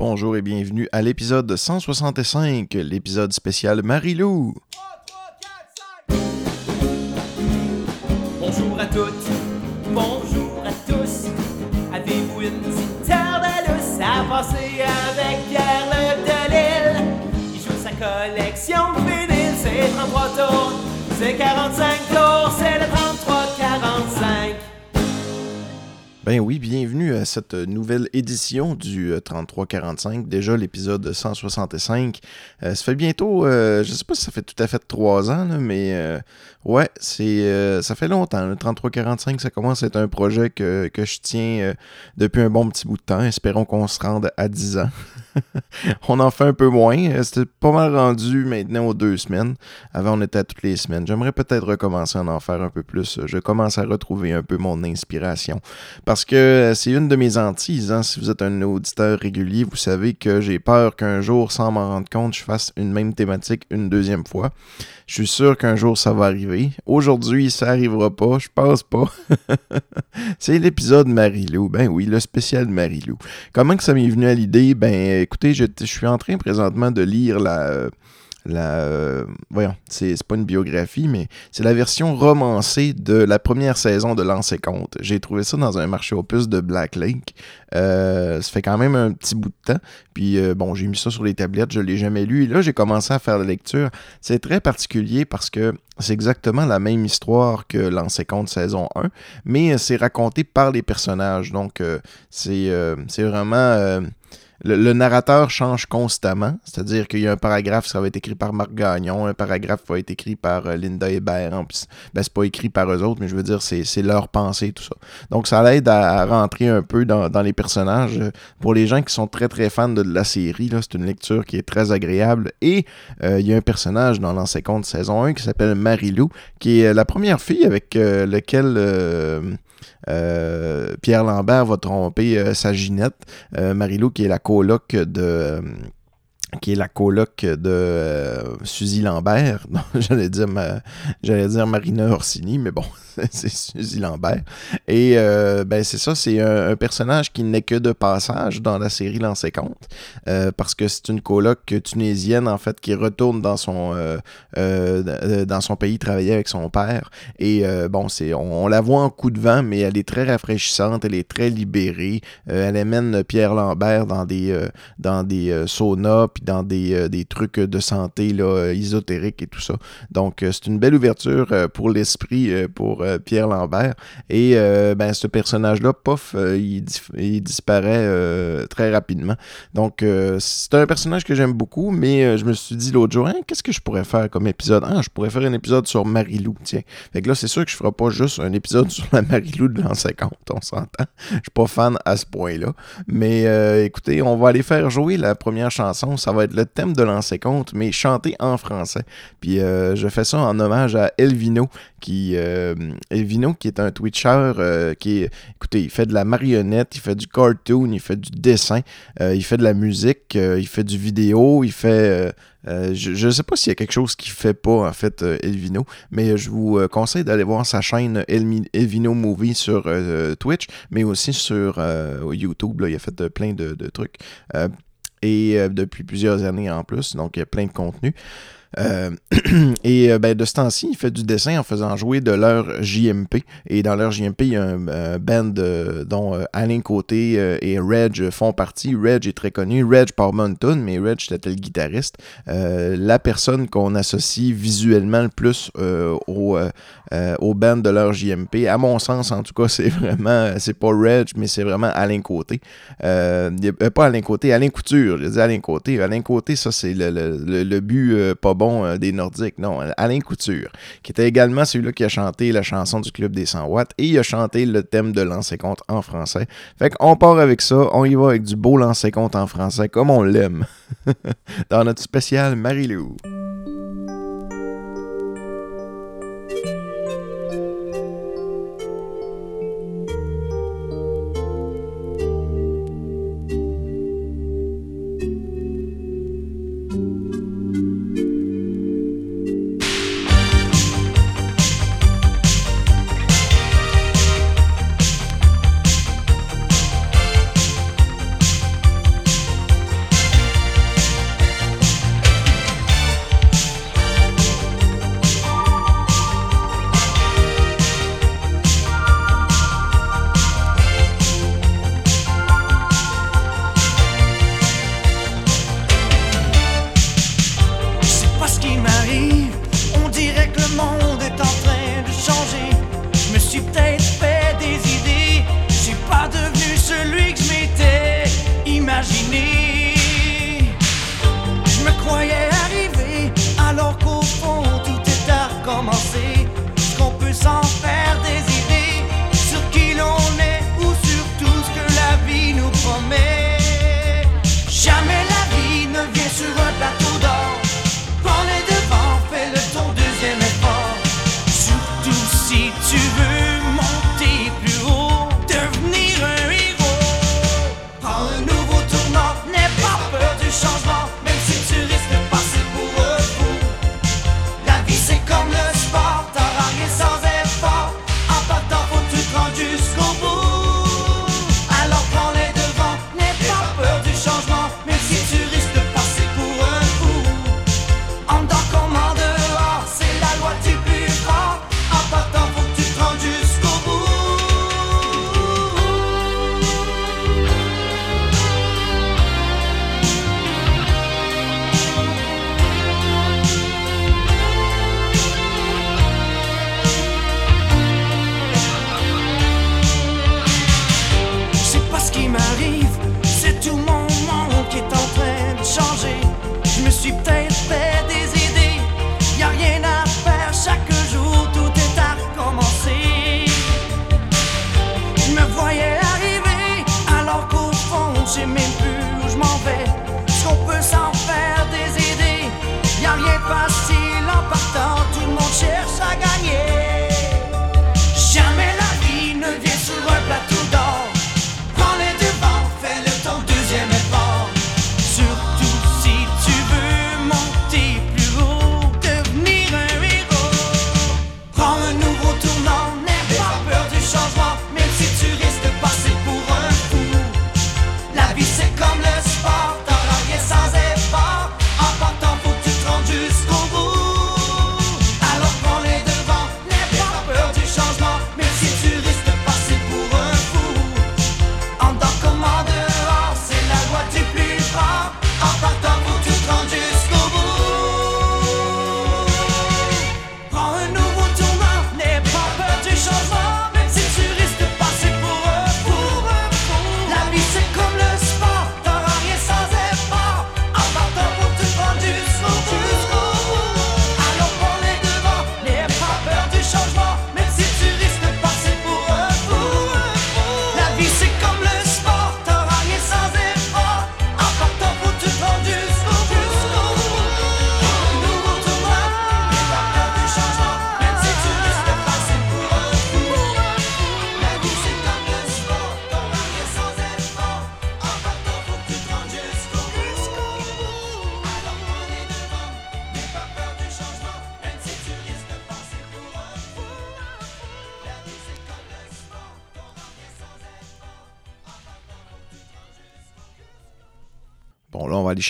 Bonjour et bienvenue à l'épisode 165, l'épisode spécial Marilou. Bonjour à toutes, bonjour à tous. Avez-vous une petite lousse à passer avec Pierre Le Delille? Il joue sa collection de vinyles, c'est 33 tours, c'est 45 tours, c'est le Ben oui, bienvenue à cette nouvelle édition du euh, 3345, déjà l'épisode 165. Euh, ça fait bientôt, euh, je sais pas si ça fait tout à fait trois ans, mais euh, ouais, c'est euh, ça fait longtemps. Le 3345, ça commence à être un projet que, je tiens euh, depuis un bon petit bout de temps. Espérons qu'on se rende à 10 ans. on en fait un peu moins. Euh, C'était pas mal rendu maintenant aux deux semaines. Avant, on était à toutes les semaines. J'aimerais peut-être recommencer à en faire un peu plus. Je commence à retrouver un peu mon inspiration. Parce que euh, c'est une de mes hantises. hein. Si vous êtes un auditeur régulier, vous savez que j'ai peur qu'un jour, sans m'en rendre compte, je fasse une même thématique une deuxième fois. Je suis sûr qu'un jour, ça va arriver. Aujourd'hui, ça arrivera pas. Je pense pas. c'est l'épisode Marilou. Ben oui, le spécial Marilou. Comment que ça m'est venu à l'idée? Ben écoutez, je, je suis en train présentement de lire la... la euh, voyons, c'est pas une biographie, mais c'est la version romancée de la première saison de Lance et Compte. J'ai trouvé ça dans un marché puces de Black Lake. Euh, ça fait quand même un petit bout de temps. Puis euh, bon, j'ai mis ça sur les tablettes, je l'ai jamais lu. Et là, j'ai commencé à faire la lecture. C'est très particulier parce que c'est exactement la même histoire que Lance et Compte saison 1, mais euh, c'est raconté par les personnages. Donc, c'est c'est vraiment. Euh, le, narrateur change constamment, c'est-à-dire qu'il y a un paragraphe, ça va être écrit par Marc Gagnon, un paragraphe va être écrit par euh, Linda Hébert. Plus, ben, c'est pas écrit par eux autres, mais je veux dire, c'est, leur pensée, tout ça. Donc, ça l'aide à, rentrer un peu dans, dans les personnages. Euh, Pour les gens qui sont très, très fans de, la série, c'est une lecture qui est très agréable. Et euh, il y a un personnage dans Compte saison 1 qui s'appelle Marilou, qui est la première fille avec euh, lequel... euh, Pierre Lambert va tromper euh, sa Ginette, euh, Marilou qui est la coloc de qui est la coloc de euh, Suzy Lambert. J'allais dire ma- j'allais dire Marina Orsini, mais bon, c'est Suzy Lambert. Et euh, ben c'est ça, c'est un, personnage qui n'est que de passage dans la série Lancé Compte, euh, parce que c'est une coloc tunisienne en fait qui retourne dans son dans son pays travailler avec son père. Et bon, c'est on, on la voit en coup de vent, mais elle est très rafraîchissante, elle est très libérée. Elle amène Pierre Lambert dans des dans des saunas dans des, euh, des trucs de santé là, euh, ésotériques et tout ça. Donc euh, c'est une belle ouverture pour l'esprit pour Pierre Lambert. Et ben ce personnage-là, pof, il, il disparaît très rapidement. Donc c'est un personnage que j'aime beaucoup, mais je me suis dit l'autre jour, Hein, qu'est-ce que je pourrais faire comme épisode? Ah, je pourrais faire un épisode sur Marilou, tiens. Fait que là, c'est sûr que je ferai pas juste un épisode sur la Marilou de l'an 50, on s'entend. Je suis pas fan à ce point-là. Mais écoutez, on va aller faire jouer la première chanson. Ça va être le thème de l'an 50, mais chanté en français. Puis euh, je fais ça en hommage à Elvino, qui euh, Elvino, qui est un Twitcher, euh, qui écoutez, il fait de la marionnette, il fait du cartoon, il fait du dessin, il fait de la musique, il fait du vidéo, il fait... je ne sais pas s'il y a quelque chose qu'il fait pas, en fait, Elvino, mais je vous conseille d'aller voir sa chaîne Elvino Movie sur Twitch, mais aussi sur YouTube. Il a fait plein de trucs. Et euh, depuis plusieurs années en plus, donc il y a plein de contenu. Euh, et euh, ben, de ce temps-ci, il fait du dessin en faisant jouer de leur JMP. Et dans leur JMP, il y a un euh, band dont Alain Côté et Reg font partie. Reg est très connu. Reg par Mountain, mais Reg c'était le guitariste. La personne qu'on associe visuellement le plus au, au band de leur JMP, à mon sens en tout cas, c'est vraiment, c'est pas Reg, mais c'est vraiment Alain Côté. Pas Alain Côté, Alain Couture. J'ai dit Alain Côté. Alain Côté, ça c'est le, le, le- le but pas bon euh, des Nordiques. Non, Alain Couture, qui était également celui-là qui a chanté la chanson du Club des 100 watts et il a chanté le thème de Lancé Compte en français. Fait qu'on part avec ça, on y va avec du beau Lancé Compte en français comme on l'aime. Dans notre spécial Marie-Lou. Je me croyais arrivé, alors qu'au fond tout est à recommencer. Ce qu'on peut s'en faire désirer,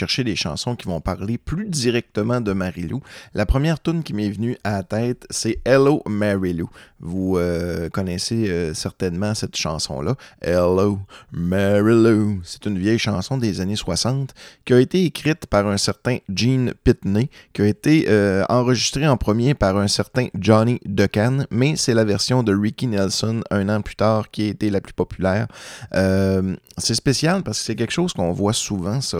chercher des chansons qui vont parler plus directement de Marilou. La première tune qui m'est venue à la tête, c'est Hello Marilou. Vous euh, connaissez euh, certainement cette chanson-là. Hello Marilou. C'est une vieille chanson des années 60 qui a été écrite par un certain Gene Pitney, qui a été euh, enregistrée en premier par un certain Johnny Decan, mais c'est la version de Ricky Nelson un an plus tard qui a été la plus populaire. C'est spécial parce que c'est quelque chose qu'on voit souvent, ça.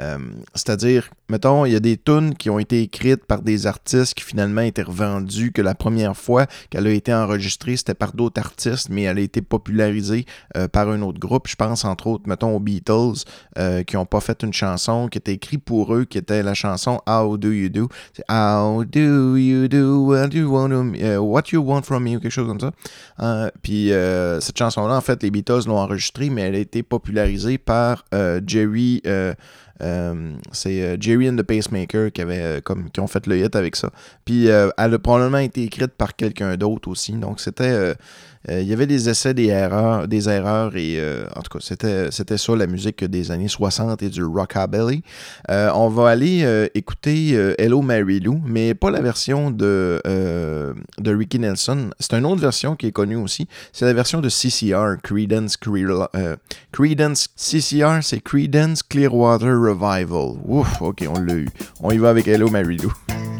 Euh, C'est-à-dire, mettons, il y a des tunes qui ont été écrites par des artistes qui finalement étaient revendus, que la première fois qu'elle a été enregistrée, c'était par d'autres artistes, mais elle a été popularisée euh, par un autre groupe. Je pense entre autres, mettons, aux Beatles, euh, qui n'ont pas fait une chanson qui était écrite pour eux, qui était la chanson How Do You Do? How Do You Do? What You Want, what you want From Me, ou quelque chose comme ça. Puis cette chanson-là, en fait, les Beatles l'ont enregistrée, mais elle a été popularisée par Jerry. Euh, c'est euh, Jerry and the Pacemaker qui, avait, euh, comme, qui ont fait le hit avec ça. Puis elle a probablement été écrite par quelqu'un d'autre aussi. Donc c'était. Euh, il y avait des essais, des erreurs, des erreurs et euh, en tout cas, c'était, c'était ça la musique des années 60 et du rockabilly. Euh, on va aller écouter Hello Mary Lou, mais pas la version de, de Ricky Nelson. C'est une autre version qui est connue aussi. C'est la version de CCR, Creedence, Clear- euh, Creedence CCR, c'est Creedence Clearwater Revival. Ouf, ok, on l'a eu. On y va avec Hello Mary Lou.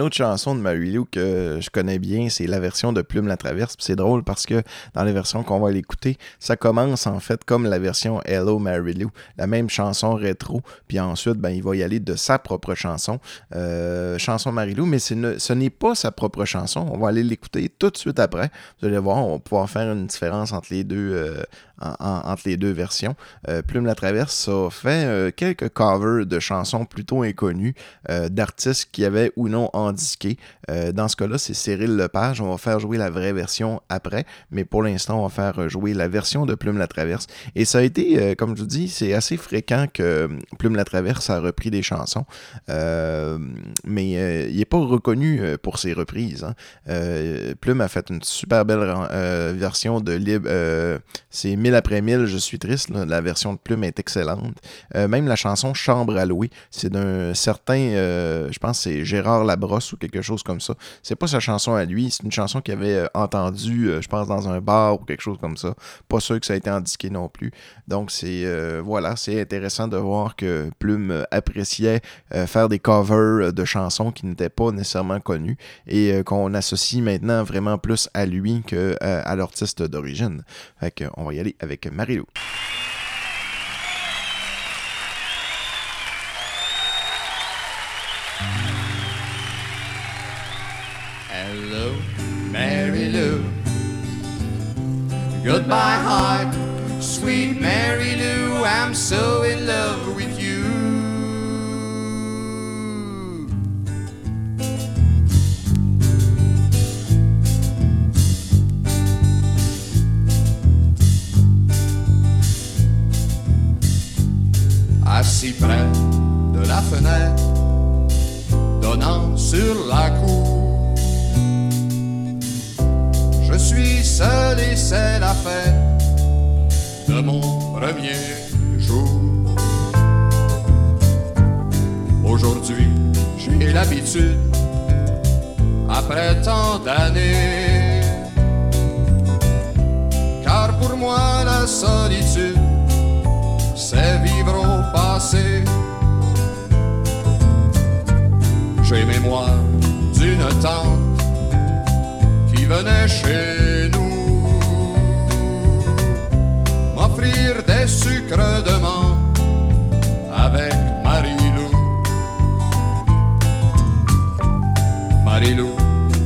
Une autre chanson de Marilou que je connais bien, c'est la version de Plume la Traverse. C'est drôle parce que dans les versions qu'on va l'écouter, ça commence en fait comme la version Hello Marilou, la même chanson rétro. Puis ensuite, ben, il va y aller de sa propre chanson, euh, chanson Marilou, mais ce n'est pas sa propre chanson. On va aller l'écouter tout de suite après. Vous allez voir, on va pouvoir faire une différence entre les deux, euh, entre les deux versions. Euh, Plume la Traverse a fait euh, quelques covers de chansons plutôt inconnues d'artistes qui avaient ou non en disqué. dans ce cas-là, c'est Cyril Lepage. On va faire jouer la vraie version après, mais pour l'instant, on va faire jouer la version de Plume la Traverse. Et ça a été, comme je vous dis, c'est assez fréquent que Plume la Traverse a repris des chansons, mais il n'est pas reconnu pour ses reprises. Hein. Plume a fait une super belle version de Libre. c'est après mille, je suis triste. La version de Plume est excellente. Euh, même la chanson Chambre à louer, c'est d'un certain, euh, je pense c'est Gérard Labrosse ou quelque chose comme ça. C'est pas sa chanson à lui, c'est une chanson qu'il avait euh, entendue, je pense, dans un bar ou quelque chose comme ça. Pas sûr que ça a été indiqué non plus. Donc c'est voilà, c'est intéressant de voir que Plume appréciait faire des covers de chansons qui n'étaient pas nécessairement connues et qu'on associe maintenant vraiment plus à lui qu'à l'artiste d'origine. Fait qu'on va y aller avec Marilou. Goodbye, heart, sweet Mary Lou. I'm so in love with you. assis près de la fenêtre donnant sur la cour. Suis seul et c'est la fête de mon premier jour. Aujourd'hui, j'ai l'habitude, après tant d'années, car pour moi la solitude c'est vivre au passé. J'ai mémoire d'une tante qui venait chez nous m'offrir des sucres de menthe avec Marilou. Marilou,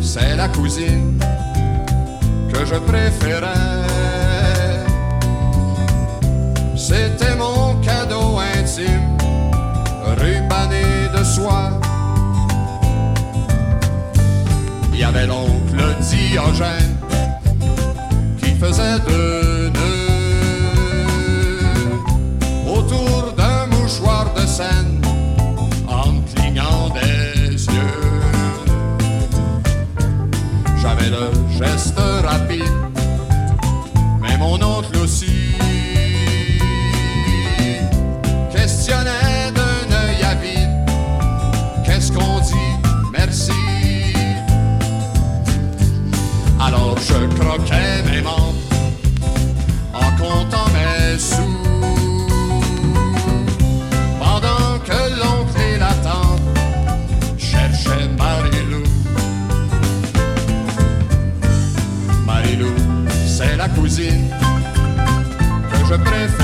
c'est la cousine que je préférais c'était mon cadeau intime, rubané de soie. Il y avait l'oncle Diogène qui faisait deux nœuds autour d'un mouchoir de scène en clignant des yeux. J'avais le geste rapide, mais mon oncle aussi. d'un œil avide. Qu'est-ce qu'on dit? Merci? Alors je croquais mes membres en comptant mes sous. Pendant que l'oncle et la tante cherchaient Marilou. Marilou, c'est la cousine que je préférais.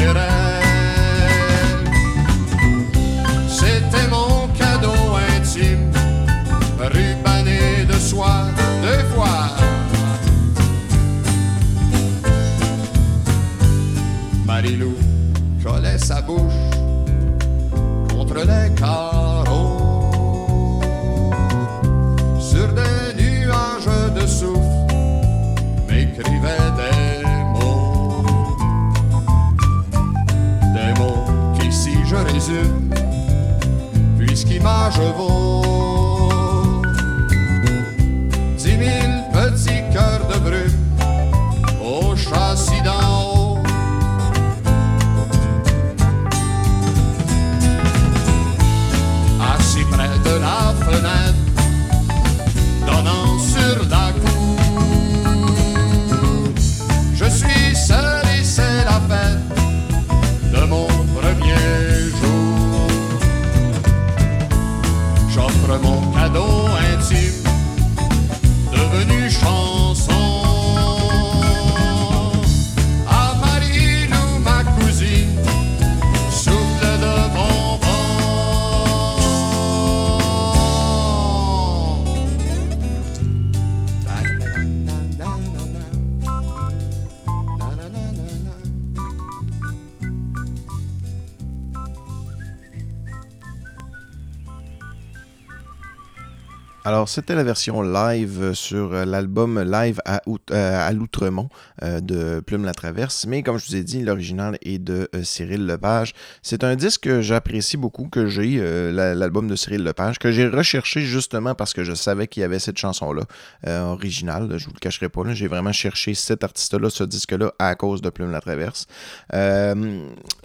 C'était la version live sur euh, l'album Live à, euh, à l'Outremont euh, de Plume la Traverse. Mais comme je vous ai dit, l'original est de euh, Cyril Lepage. C'est un disque que j'apprécie beaucoup, que j'ai, euh, la- l'album de Cyril Lepage, que j'ai recherché justement parce que je savais qu'il y avait cette chanson-là euh, originale. Je vous le cacherai pas. J'ai vraiment cherché cet artiste-là, ce disque-là, à cause de Plume la Traverse.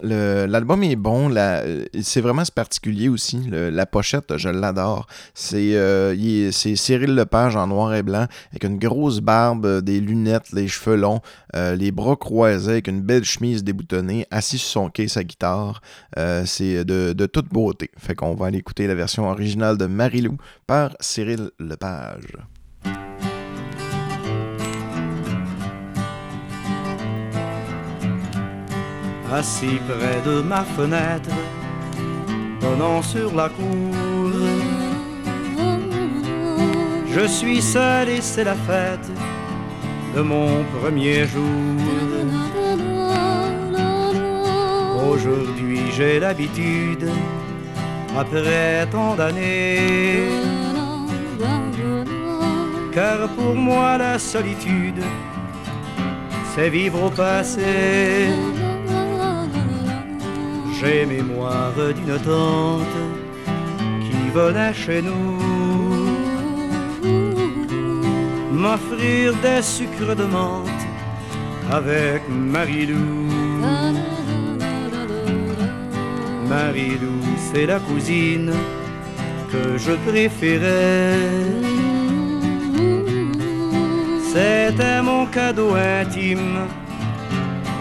L'album est bon. C'est vraiment particulier aussi. La pochette, je l'adore. C'est c'est Cyril Lepage en noir et blanc, avec une grosse barbe, des lunettes, les cheveux longs, euh, les bras croisés, avec une belle chemise déboutonnée, assis sur son quai, sa guitare. Euh, c'est de, de toute beauté. Fait qu'on va aller écouter la version originale de Marilou par Cyril Lepage. assis près de ma fenêtre, donnant sur la cour. Je suis seul et c'est la fête de mon premier jour. Aujourd'hui j'ai l'habitude, après tant d'années, car pour moi la solitude, c'est vivre au passé. J'ai mémoire d'une tante qui venait chez nous m'offrir des sucres de menthe avec Marilou. Marilou, c'est la cousine que je préférais. C'était mon cadeau intime,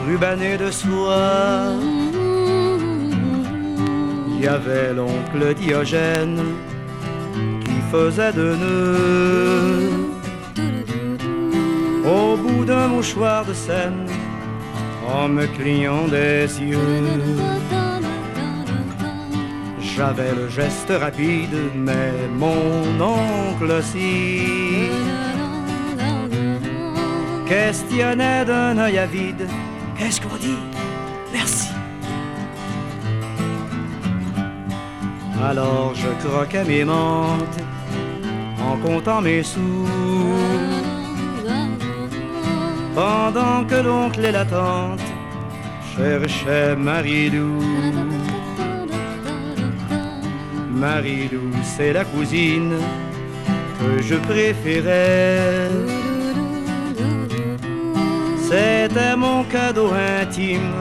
rubané de soie. Il y avait l'oncle Diogène qui faisait de nœuds au bout d'un mouchoir de scène en me clignant des yeux. J'avais le geste rapide, mais mon oncle aussi questionnait d'un œil avide. Qu'est-ce qu'on dit? Merci. Alors je croquais mes menthes en comptant mes sous. Pendant que l'oncle et la tante cherchaient Marilou. Marilou, c'est la cousine que je préférais. C'était mon cadeau intime,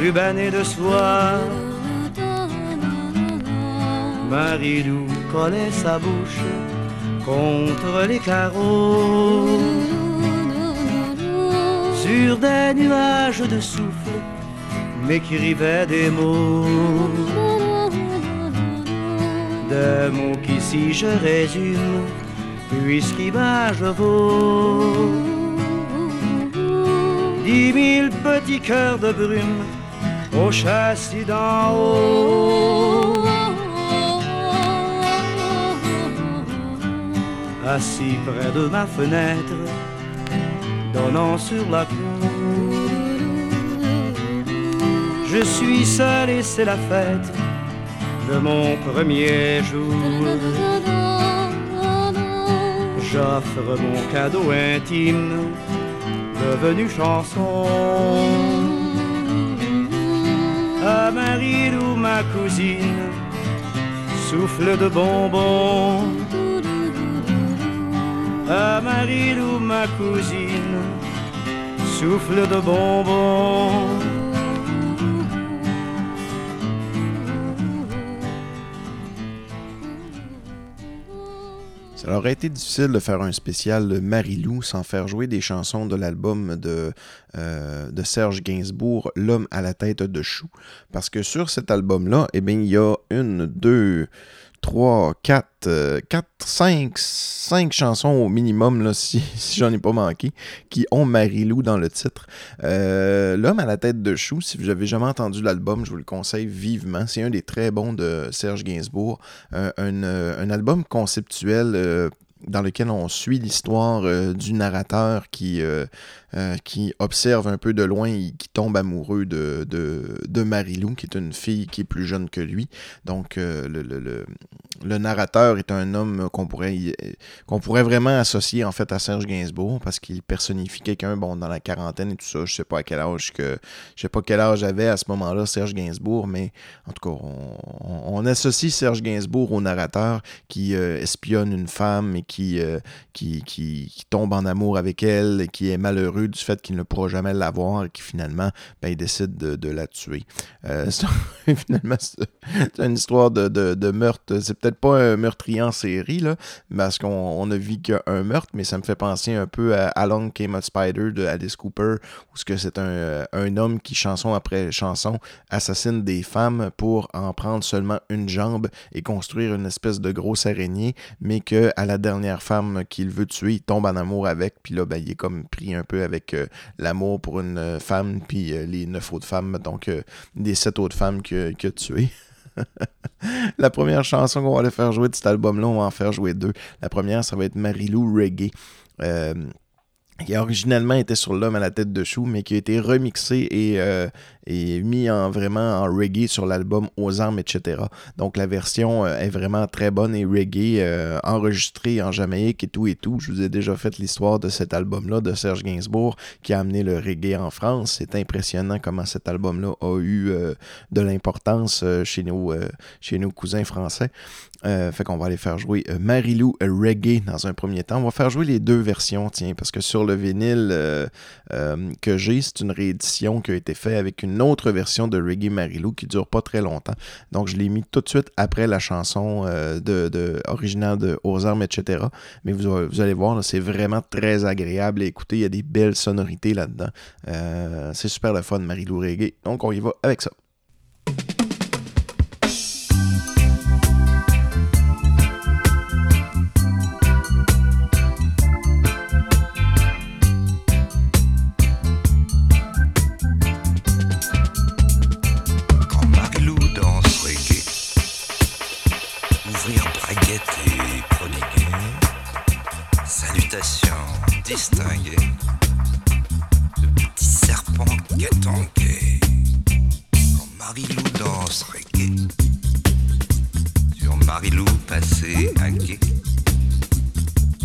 rubané de soie. Marilou collait sa bouche contre les carreaux. Sur des nuages de souffle, m'écrivait des mots. Des mots qui, si je résume, puisqu'image vaut. Dix mille petits cœurs de brume au châssis d'en haut. Assis près de ma fenêtre, donnant sur la cour. Je suis seul et c'est la fête de mon premier jour. J'offre mon cadeau intime, devenu chanson. À Marilou, ma cousine, souffle de bonbons. À Marilou, ma cousine, souffle de bonbons. Ça aurait été difficile de faire un spécial Marilou sans faire jouer des chansons de l'album de, euh, de Serge Gainsbourg, L'homme à la tête de chou. Parce que sur cet album-là, eh bien, il y a une, deux, trois, quatre, euh, quatre, cinq, cinq chansons au minimum, là, si, si j'en ai pas manqué, qui ont Marilou dans le titre. Euh, L'homme à la tête de chou, si vous n'avez jamais entendu l'album, je vous le conseille vivement. C'est un des très bons de Serge Gainsbourg. Un, un, euh, un album conceptuel. Dans lequel on suit l'histoire euh, du narrateur qui, euh, euh, qui observe un peu de loin et qui tombe amoureux de, de, de Marilou, qui est une fille qui est plus jeune que lui. Donc, le, le, le, le, narrateur est un homme qu'on pourrait, qu'on pourrait vraiment associer en fait à Serge Gainsbourg parce qu'il personnifie quelqu'un bon, dans la quarantaine et tout ça. Je sais pas à quel âge que. Je sais pas quel âge avait à ce moment-là Serge Gainsbourg, mais en tout cas, on, on associe Serge Gainsbourg au narrateur qui espionne une femme et qui, euh, qui, qui, qui, tombe en amour avec elle et qui est malheureux du fait qu'il ne pourra jamais l'avoir et qui finalement ben, il décide de, de la tuer. Euh, finalement, c'est une histoire de, de, de meurtre. C'est peut-être pas un meurtrier en série, là, parce qu'on on a vu qu'un meurtre, mais ça me fait penser un peu à Along Came a Spider de Alice Cooper, où c'est un, un homme qui, chanson après chanson, assassine des femmes pour en prendre seulement une jambe et construire une espèce de grosse araignée, mais que à la dernière femme qu'il veut tuer, il tombe en amour avec, puis là, ben, il est comme pris un peu avec euh, l'amour pour une euh, femme, puis euh, les neuf autres femmes, donc des sept autres femmes qu'il a tuées. la première chanson qu'on va aller faire jouer de cet album-là, on va en faire jouer deux. La première, ça va être Marilou Reggae qui originellement était sur l'homme à la tête de chou, mais qui a été remixé et, euh, et mis en vraiment en reggae sur l'album Aux armes, etc. Donc la version euh, est vraiment très bonne et reggae, euh, enregistrée en Jamaïque et tout et tout. Je vous ai déjà fait l'histoire de cet album-là de Serge Gainsbourg qui a amené le reggae en France. C'est impressionnant comment cet album-là a eu de l'importance chez, nos, chez nos cousins français. Fait qu'on va aller faire jouer Marilou Reggae dans un premier temps. On va faire jouer les deux versions, tiens, parce que sur le vinyle euh, euh, que j'ai, c'est une réédition qui a été faite avec une autre version de Reggae Marilou qui dure pas très longtemps. Donc je l'ai mis tout de suite après la chanson euh, de, originale de Aux armes, etc. Mais vous, vous allez voir, c'est vraiment très agréable à écouter. Il y a des belles sonorités là-dedans. c'est super le fun, Marilou Reggae. Donc on y va avec ça. Marilou passé un quai,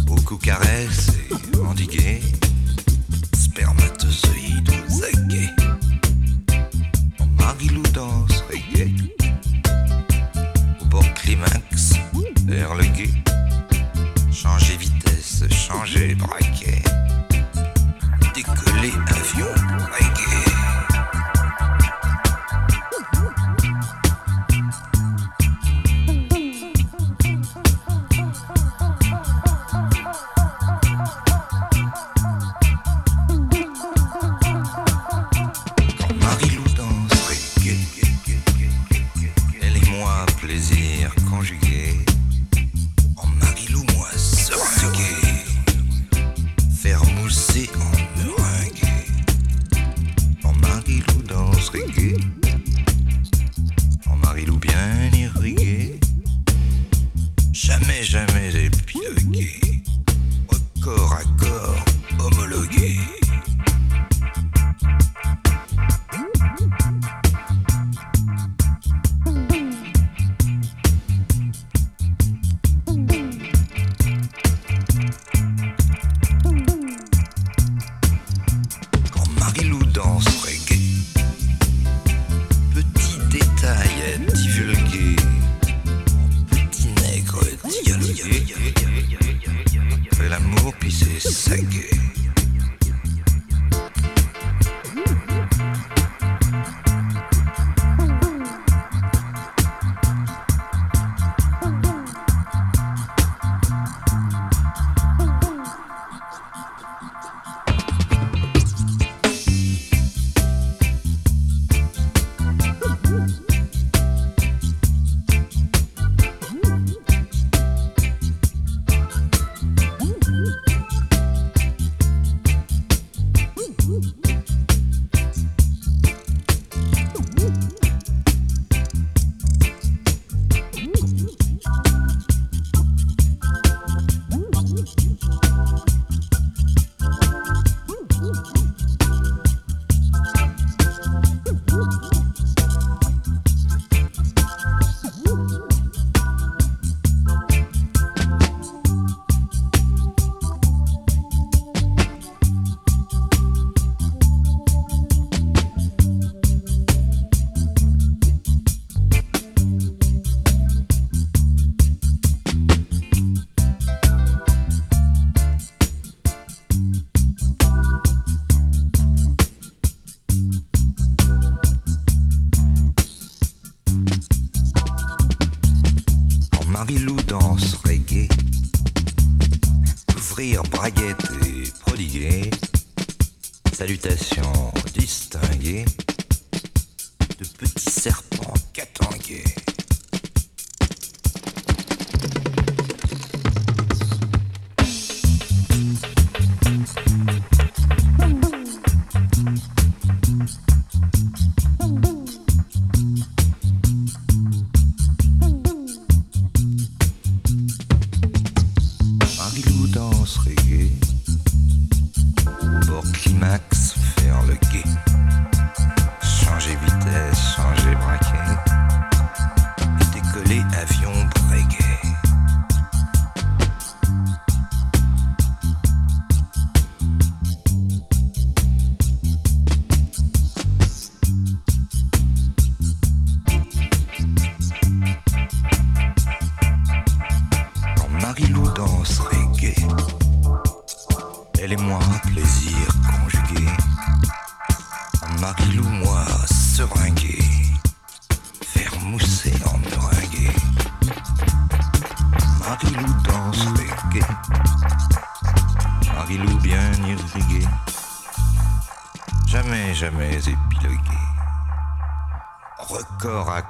beaucoup caresse et endigué, spermatozoïde. Quand Marilou danse reggae,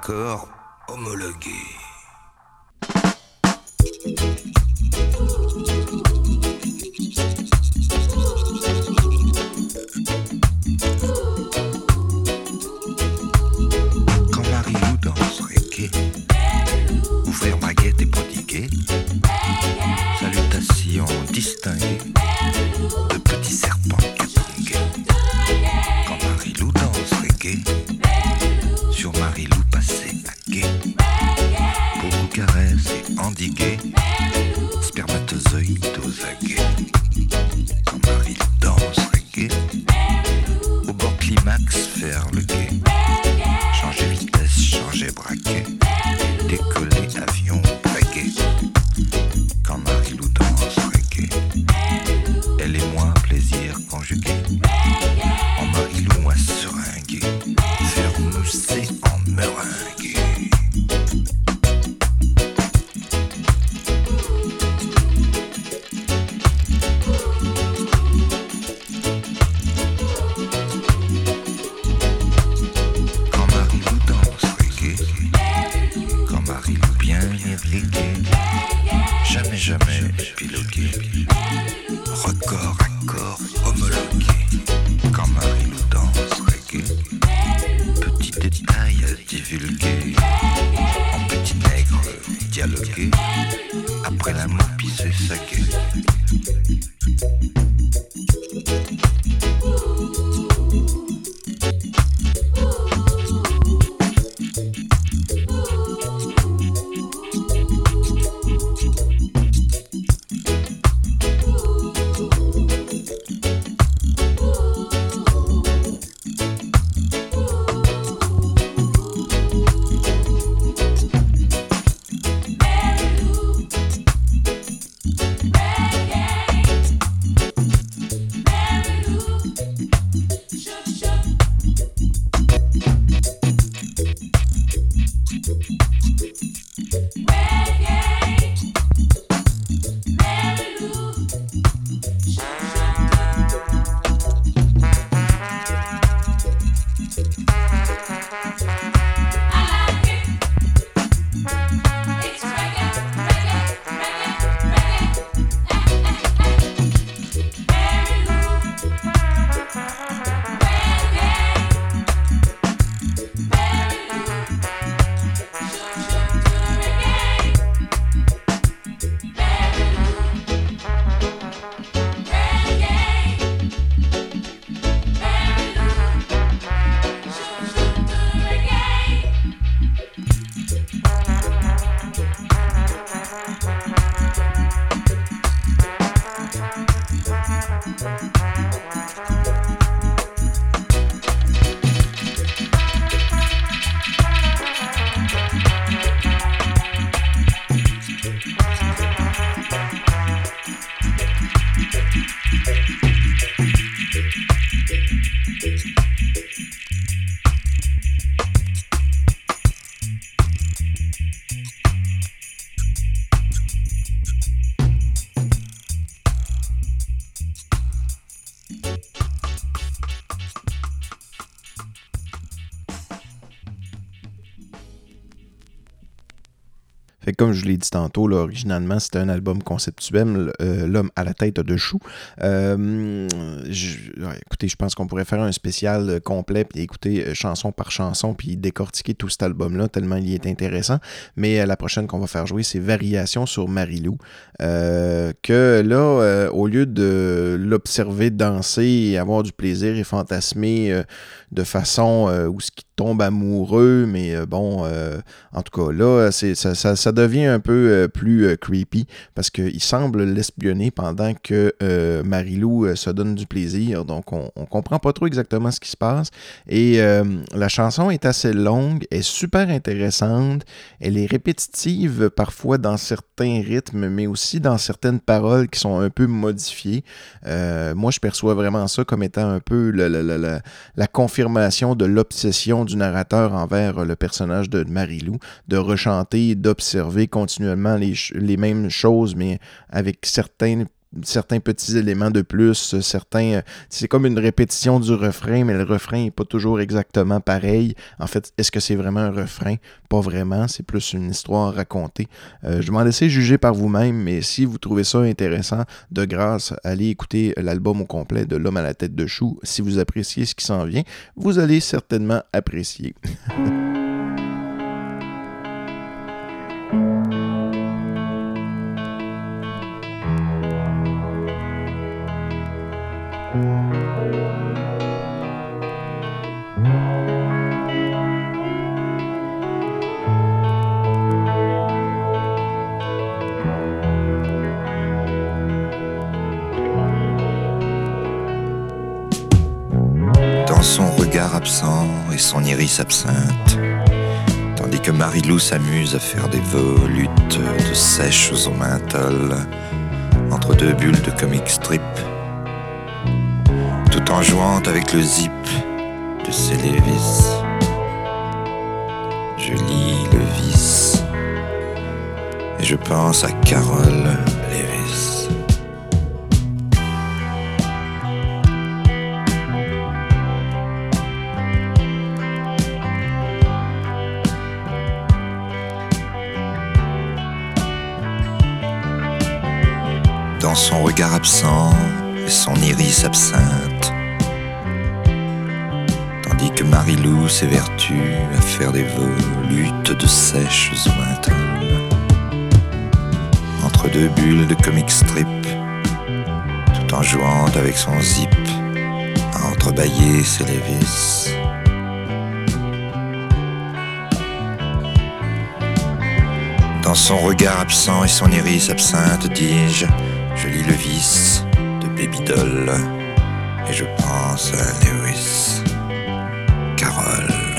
Corps homologué. Comme je l'ai dit tantôt, là, originalement, c'était un album conceptuel, euh, L'homme à la tête de chou. Euh, écoutez, je pense qu'on pourrait faire un spécial euh, complet, puis écouter chanson par chanson, puis décortiquer tout cet album-là, tellement il est intéressant. Mais la prochaine qu'on va faire jouer, c'est Variation sur Marilou. Que là, au lieu de l'observer danser avoir du plaisir et fantasmer de façon où ce qui tombe amoureux, mais euh, bon, euh, en tout cas, là, ça, ça- ça devient un peu euh, plus creepy parce qu'il semble l'espionner pendant que Marilou se donne du plaisir. Donc, on, on comprend pas trop exactement ce qui se passe. Et la chanson est assez longue, est super intéressante. Elle est répétitive parfois dans certains rythmes, mais aussi dans certaines paroles qui sont un peu modifiées. Moi, je perçois vraiment ça comme étant un peu la- la confirmation de l'obsession du narrateur envers le personnage de Marilou, de rechanter, d'observer continuellement les, les mêmes choses, mais avec certains certains petits éléments de plus, euh, certains euh, c'est comme une répétition du refrain mais le refrain n'est pas toujours exactement pareil. En fait, est-ce que c'est vraiment un refrain? Pas vraiment, c'est plus une histoire racontée. Euh, je m'en laisser juger par vous-même, mais si vous trouvez ça intéressant, de grâce, allez écouter l'album au complet de L'homme à la tête de chou. Si vous appréciez ce qui s'en vient, vous allez certainement apprécier. absent et son iris absinthe, tandis que Marilou s'amuse à faire des volutes de sèches au menthol entre deux bulles de comic strip, tout en jouant avec le zip de ses Lévis. Je lis le vice et je pense à Carole Lévis. Dans son regard absent et son iris absinthe. Tandis que Marilou s'évertue à faire des volutes de sèches menthol. Entre deux bulles de comic strip, tout en jouant avec son zip, à entrebâiller ses lévis. Dans son regard absent et son iris absinthe, dis-je, je lis le vice de Baby Doll et je pense à Lewis. Carole.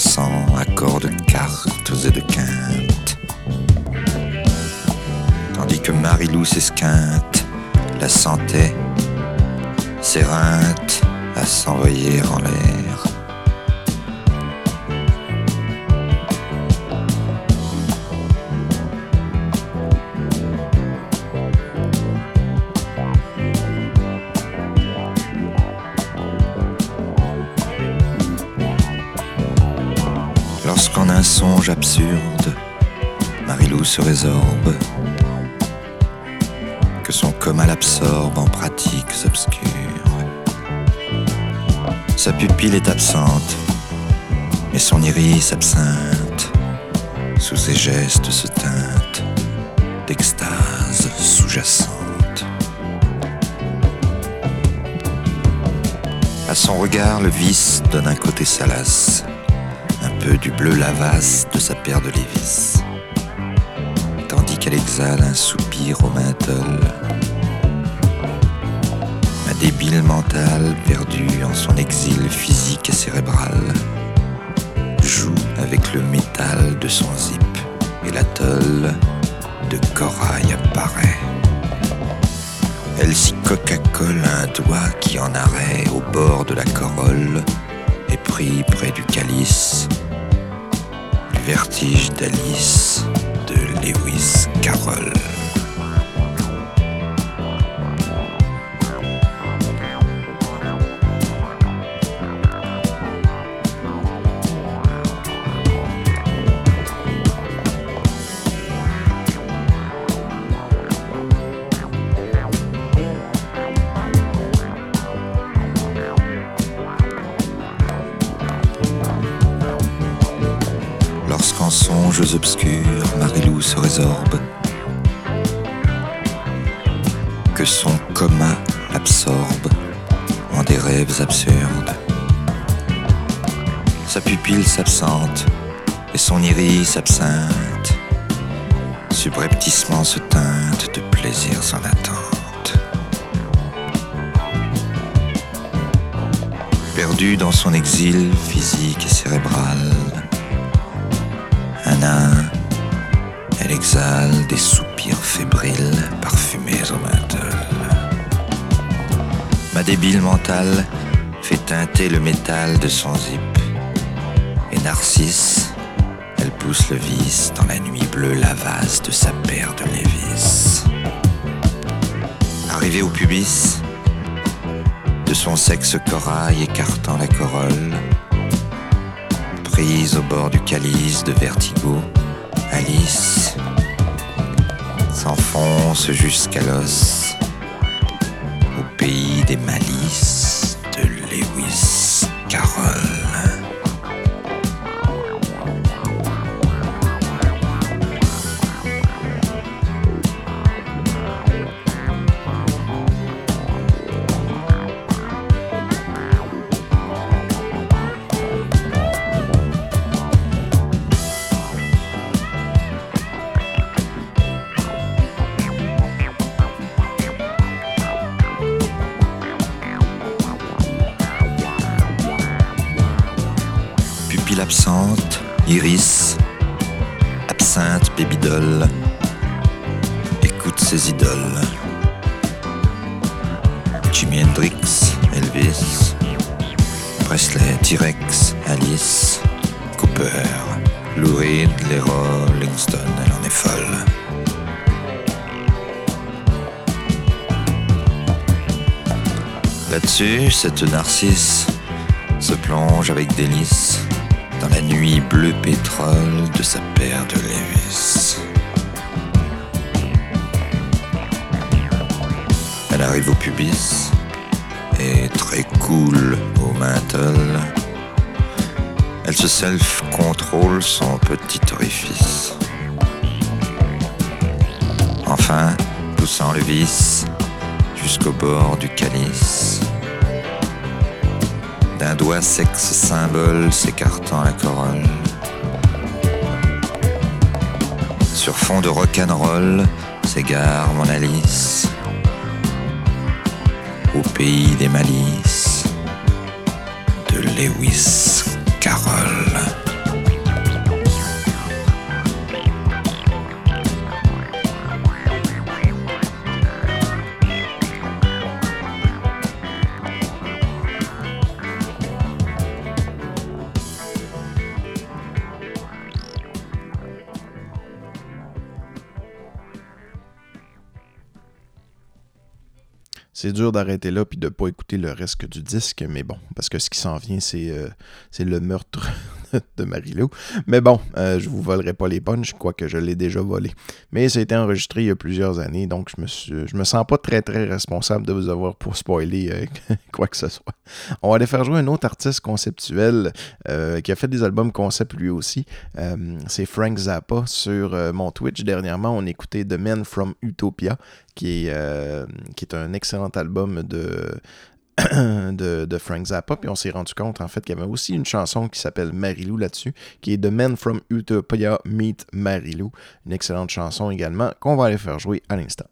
Lançant accords de cartes et de quintes. Tandis que Marilou s'esquinte, la sentait, s'éreinte à s'envoyer en l'air. Absurde, Marilou se résorbe, que son coma l'absorbe en pratiques obscures. Sa pupille est absente, mais son iris absinthe, sous ses gestes se teinte d'extase sous-jacente. À son regard, le vice donne un côté salace, peu du bleu lavasse de sa paire de Lévis, tandis qu'elle exhale un soupir au menthol. Un débile mental perdu en son exil physique et cérébral joue avec le métal de son zip et l'atoll de corail apparaît. Elle s'y coca-colle un doigt qui en arrêt au bord de la corolle est pris près du calice. Vertige d'Alice de Lewis Carroll. Songes obscurs Marilou se résorbe, que son coma absorbe en des rêves absurdes. Sa pupille s'absente et son iris absinthe, subrepticement se teinte de plaisirs en attente. Perdu dans son exil physique et cérébral, elle exhale des soupirs fébriles parfumés au menthol. Ma débile mentale fait teinter le métal de son zip. Et Narcisse, elle pousse le vice dans la nuit bleue lavasse de sa paire de Lévis. Arrivée au pubis, de son sexe corail écartant la corolle, au bord du calice de vertigo, Alice s'enfonce jusqu'à l'os au pays des malices de Lewis Carroll. Cette narcisse se plonge avec délice dans la nuit bleu pétrole de sa paire de Lévis. Elle arrive au pubis et très cool au menthol. Elle se self-contrôle son petit orifice. Enfin, poussant le vis jusqu'au bord du calice, d'un doigt sexe symbole s'écartant la corolle. Sur fond de rock'n'roll s'égare mon Alice au pays des malices de Lewis Carroll. C'est dur d'arrêter là puis de pas écouter le reste du disque, mais bon, parce que ce qui s'en vient, c'est euh, c'est le meurtre de Marilou. Mais bon, euh, je vous volerai pas les punchs, quoique je l'ai déjà volé. Mais ça a été enregistré il y a plusieurs années, donc je me me sens pas très très responsable de vous avoir pour spoiler euh, quoi que ce soit. On va aller faire jouer un autre artiste conceptuel euh, qui a fait des albums concept lui aussi. Euh, c'est Frank Zappa. Sur mon Twitch dernièrement, on écoutait The Men from Utopia, qui est, qui est un excellent album de, de, Frank Zappa. Puis on s'est rendu compte en fait qu'il y avait aussi une chanson qui s'appelle Marilou là-dessus, qui est The Men from Utopia Meet Marilou. Une excellente chanson également qu'on va aller faire jouer à l'instant.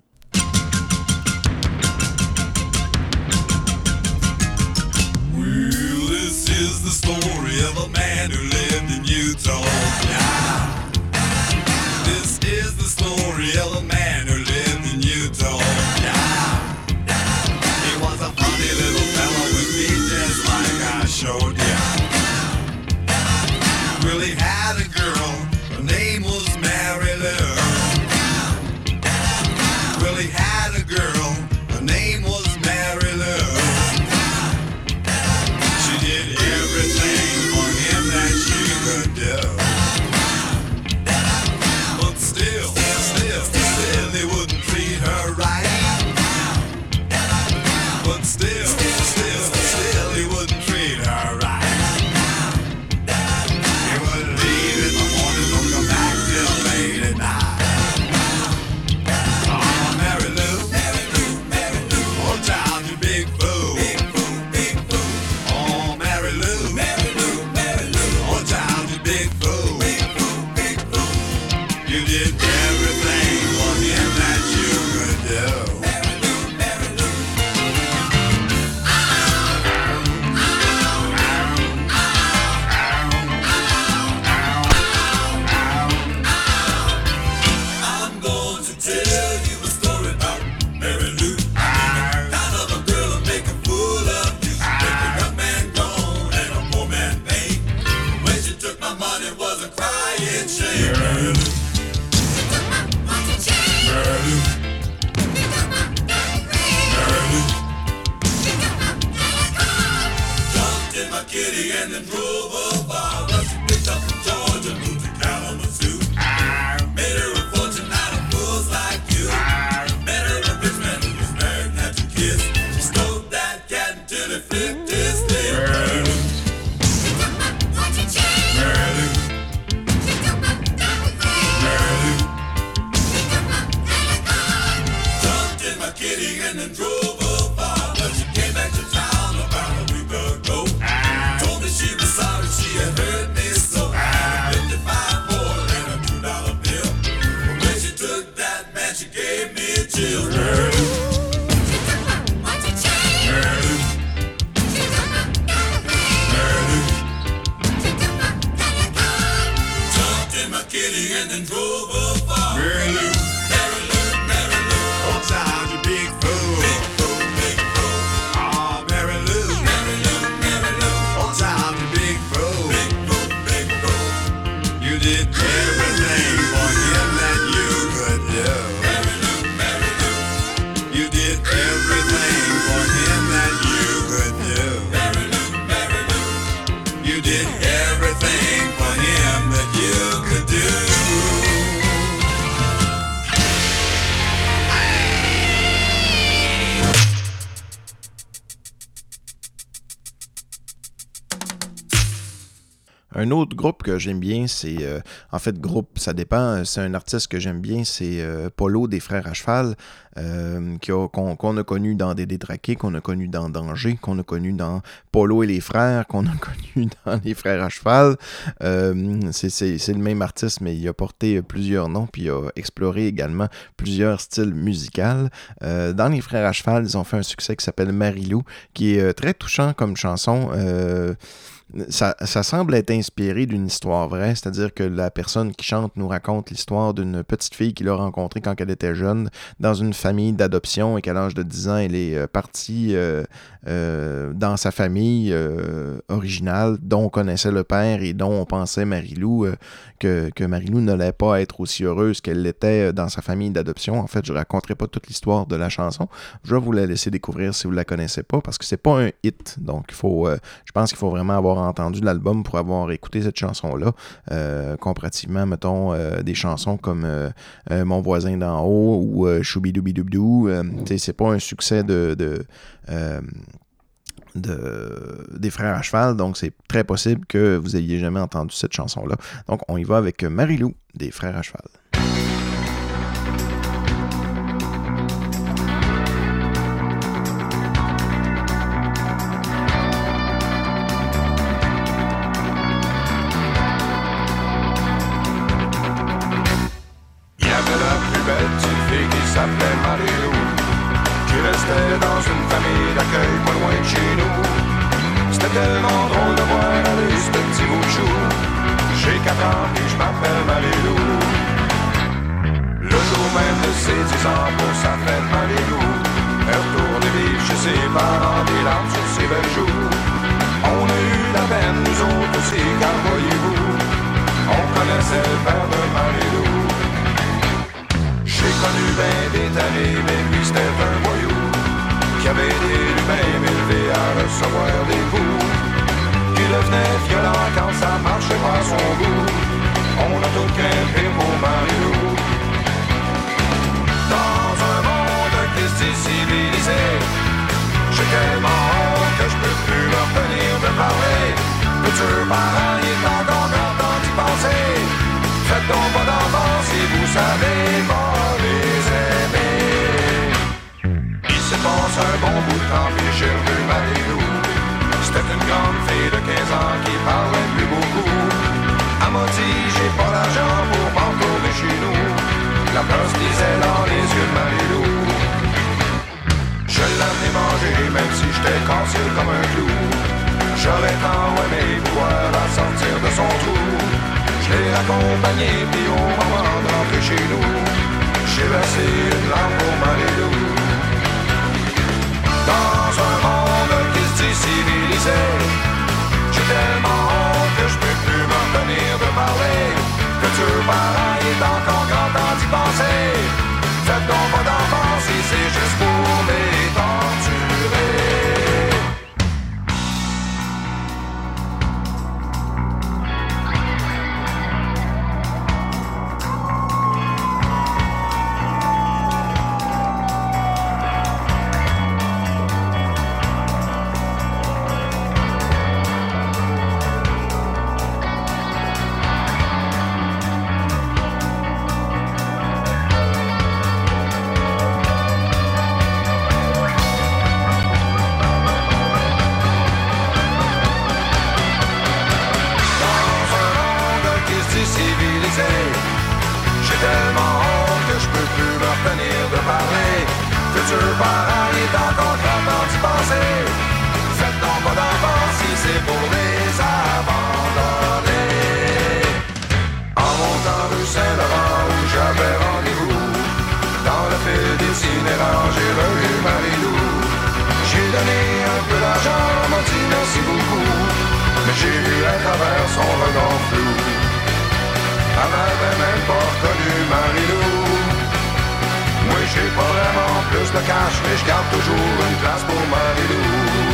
Que j'aime bien, c'est. euh, en fait, groupe, ça dépend. C'est un artiste que j'aime bien, c'est euh, Polo des Frères à Cheval, euh, qu'on a connu dans Des Détraqués, qu'on a connu dans Danger, qu'on a connu dans Polo et les Frères, qu'on a connu dans Les Frères à Cheval. Euh, c'est- le même artiste, mais il a porté plusieurs noms, puis il a exploré également plusieurs styles musicaux. Dans Les Frères à Cheval, ils ont fait un succès qui s'appelle Marilou, qui est très touchant comme chanson. Ça, ça semble être inspiré d'une histoire vraie, c'est-à-dire que la personne qui chante nous raconte l'histoire d'une petite fille qu'il a rencontrée quand elle était jeune dans une famille d'adoption et qu'à l'âge de 10 ans, elle est euh, partie euh, euh, dans sa famille euh, originale dont on connaissait le père et dont on pensait Marilou euh, que, que Marilou n'allait pas être aussi heureuse qu'elle l'était euh, dans sa famille d'adoption. En fait, je ne raconterai pas toute l'histoire de la chanson. Je vais vous la laisser découvrir si vous ne la connaissez pas parce que c'est pas un hit. Donc, il faut, je pense qu'il faut vraiment avoir entendu l'album pour avoir écouté cette chanson-là. Comparativement, mettons, des chansons comme Mon voisin d'en haut ou Choubidoubidou. C'est pas un succès de. De, des frères à cheval, donc c'est très possible que vous ayez jamais entendu cette chanson-là. Donc on y va avec Marilou des frères à cheval. La peur se lisait dans les yeux de Marie-Lou. Je l'ai mangé, même si j'étais cassé comme un clou. J'aurais tant aimé pouvoir la sortir de son trou. Je l'ai accompagné, puis au moment de chez nous, j'ai versé une larme pour Marie-Lou. Dans un monde qui se dit civilisé, j'ai tellement honte que je peux plus me retenir de parler. Futur parent, il est encore grand temps d'y penser. Faites donc pas d'enfants si c'est juste pour les. Beaucoup. Mais j'ai vu à travers son regard flou. Elle même pas reconnu Marie-Lou. Moi j'ai pas vraiment plus de cash, mais je garde toujours une place pour Marie-Lou.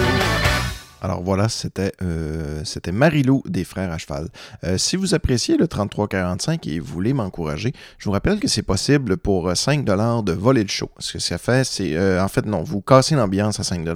Alors voilà, c'était euh, Marilou des Frères à Cheval. Euh, si vous appréciez le 3345 et voulez m'encourager, je vous rappelle que c'est possible pour euh, 5 de voler le show. Ce que ça fait, c'est... euh, en fait, non, vous cassez l'ambiance à 5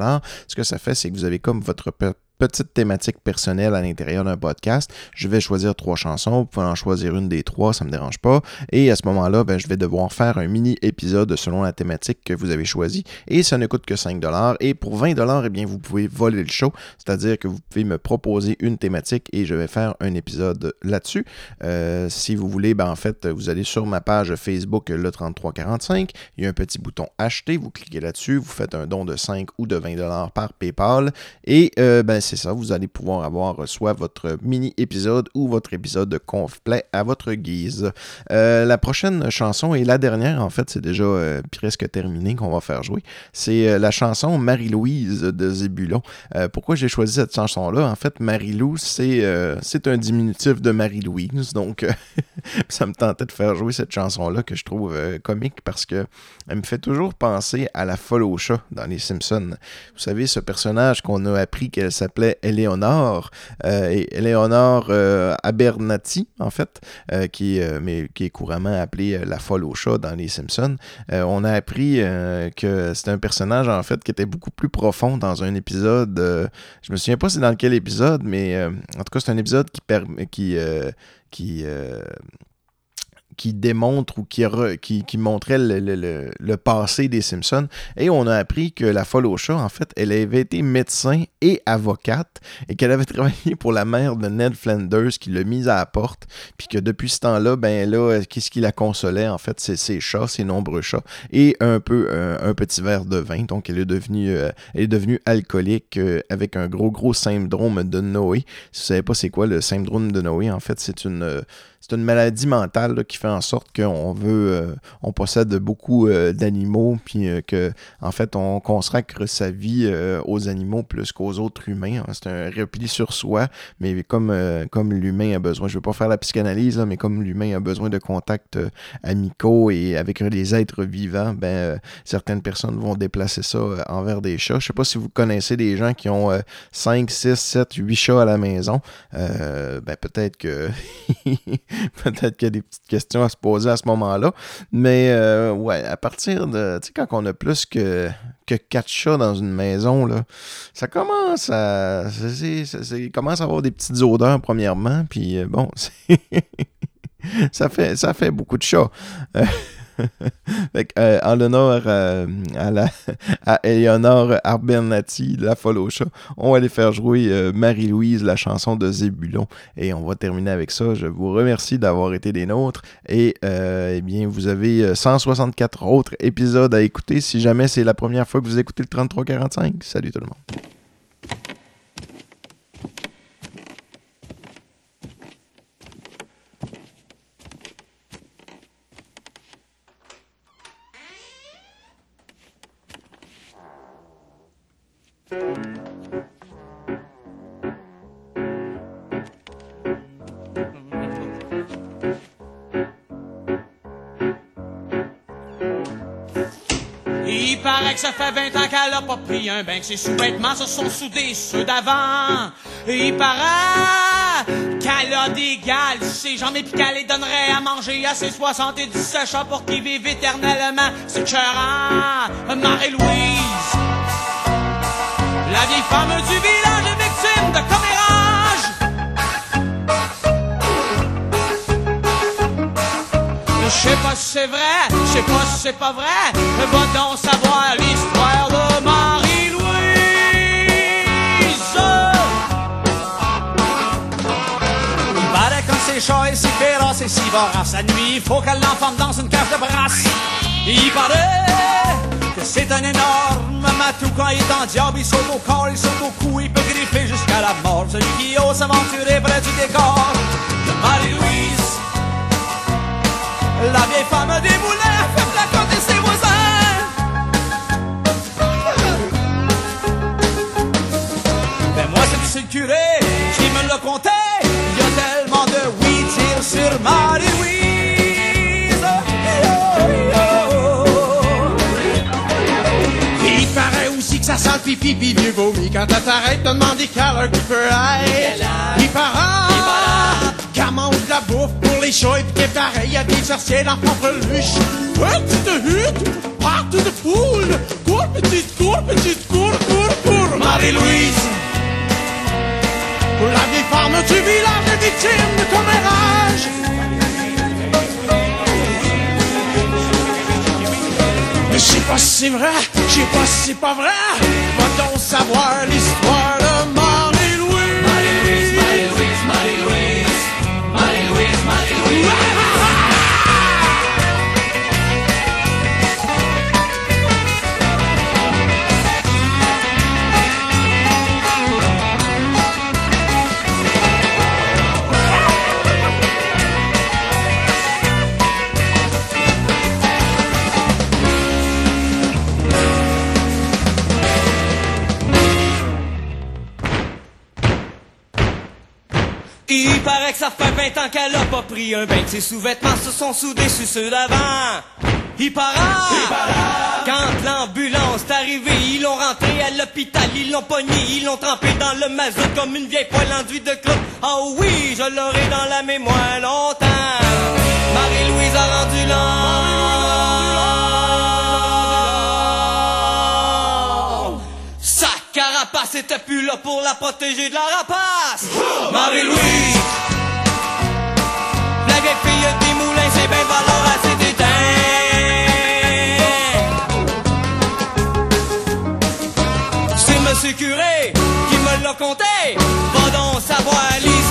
Ce que ça fait, c'est que vous avez comme votre petite thématique personnelle à l'intérieur d'un podcast. Je vais choisir trois chansons. Vous pouvez en choisir une des trois, ça me dérange pas. Et à ce moment-là, ben, je vais devoir faire un mini-épisode selon la thématique que vous avez choisie. Et ça ne coûte que 5 Et pour 20 eh bien, vous pouvez voler le show. C'est-à-dire que vous pouvez me proposer une thématique et je vais faire un épisode là-dessus. Euh, si vous voulez, ben, en fait, vous allez sur ma page Facebook le 3345. Il y a un petit bouton acheter. Vous cliquez là-dessus. Vous faites un don de 5 ou de 20 par PayPal. Et euh, ben, c'est ça. Vous allez pouvoir avoir soit votre mini-épisode ou votre épisode complet à votre guise. Euh, la prochaine chanson et la dernière, en fait, c'est déjà euh, presque terminé qu'on va faire jouer. C'est euh, la chanson Marie-Louise de Zébulon. Euh, pourquoi j'ai choisi cette chanson-là? En fait, Marie-Lou, c'est euh, un diminutif de Marie-Louise. Donc, euh, ça me tentait de faire jouer cette chanson-là que je trouve euh, comique parce que elle me fait toujours penser à la folle au chat dans Les Simpsons. Vous savez, ce personnage qu'on a appris qu'elle s'appelait Éléonore, euh, et Éléonore euh, Abernathy, en fait, euh, qui, euh, mais, qui est couramment appelée euh, la folle au chat dans Les Simpsons. Euh, on a appris euh, que c'était un personnage, en fait, qui était beaucoup plus profond dans un épisode. euh, je me souviens pas c'est dans quel épisode, mais euh, en tout cas, c'est un épisode qui, permet qui, euh, qui, euh, qui démontre ou qui, montrait le, passé des Simpsons. Et on a appris que la folle au chat, en fait, elle avait été médecin et avocate et qu'elle avait travaillé pour la mère de Ned Flanders qui l'a mise à la porte. Puis que depuis ce temps-là, ben là, qu'est-ce qui la consolait, en fait, c'est ses chats, ses nombreux chats et un peu euh, un petit verre de vin. Donc, elle est devenue, euh, elle est devenue alcoolique euh, avec un gros, gros syndrome de Noé. Si vous savez pas c'est quoi le syndrome de Noé, en fait, c'est une, c'est une maladie mentale là, qui fait en sorte qu'on veut, euh, on possède beaucoup euh, d'animaux, puis euh, que, en fait, on consacre sa vie euh, aux animaux plus qu'aux autres humains. hein. C'est un repli sur soi, mais comme, euh, comme l'humain a besoin, je veux pas faire la psychanalyse, là, mais comme l'humain a besoin de contacts amicaux et avec les êtres vivants, ben, certaines personnes vont déplacer ça envers des chats. Je sais pas si vous connaissez des gens qui ont euh, 5, 6, 7, 8 chats à la maison. Ben, peut-être que peut-être qu'il y a des petites questions à se poser à ce moment-là. Mais euh, ouais, à partir de. Tu sais, quand on a plus que, que quatre chats dans une maison, là, ça commence à. c'est- commence à avoir des petites odeurs, premièrement. Puis euh, bon, ça, fait, ça fait beaucoup de chats. Euh, en l'honneur euh, à, la, à Eleonore Arbernati, la folle on va aller faire jouer euh, Marie-Louise, la chanson de Zébulon. Et on va terminer avec ça. Je vous remercie d'avoir été des nôtres. Et eh bien, vous avez euh, 164 autres épisodes à écouter si jamais c'est la première fois que vous écoutez le 3345. Salut tout le monde. Il paraît que ça fait 20 ans qu'elle a pas pris un bain, que ses sous-vêtements se sont soudés, ceux d'avant. Il paraît qu'elle a des gales ses jambes et qu'elle les donnerait à manger à ses 77 chats pour qu'ils vivent éternellement. C'est Marie-Louise. La vieille femme du village est victime de commérage. Je sais pas si c'est vrai, je sais pas si c'est pas vrai. Va donc savoir l'histoire de Marie-Louise. Il paraît que ses chats est si féroce et si vorace. La nuit, il faut qu'elle l'enferme dans une cage de brasse. Il paraît c'est un énorme matou quand il est en diable. Il saute au corps, il saute au cou, il peut griffer jusqu'à la mort. Celui qui ose s'aventurer près du décor de Marie-Louise. La vieille femme des moulins fait placoter ses voisins. Ben moi c'est le curé qui me l'a conté. Il y a tellement de oui dire sur Marie-Louise. Ça le pipi pis vieux vomi. Quand elle t'arrête de demander quelle heure tu peux être Il paraît qu'elle mange de la bouffe pour les chats Et pis qu'elle pareil à des sorciers dans propre luche petite hutte, partout de foule. Cours, petite cours, petite cours, cours, cours. Marie-Louise. La vieille femme du village est victime de commérage pas si c'est vrai, je sais pas si c'est pas vrai. Va donc savoir l'histoire de Marie-Louise. Marie-Louise, Marie-Louise, Marie-Louise. Marie-Louise, Marie-Louise. Ça fait 20 ans qu'elle a pas pris un bain, ses sous-vêtements se sont soudés sur ceux d'avant. Il paraît, quand l'ambulance est arrivée, ils l'ont rentré à l'hôpital, ils l'ont pogné, ils l'ont trempé dans le mazout comme une vieille poêle enduite de clous. Oh oui, je l'aurai dans la mémoire longtemps. Marie-Louise a rendu l'an. Sa carapace était plus là pour la protéger de la rapace. Marie-Louise, avec fille des moulins, c'est bien valeur à ses. C'est monsieur curé qui me l'a conté. Va donc savoir, Lise.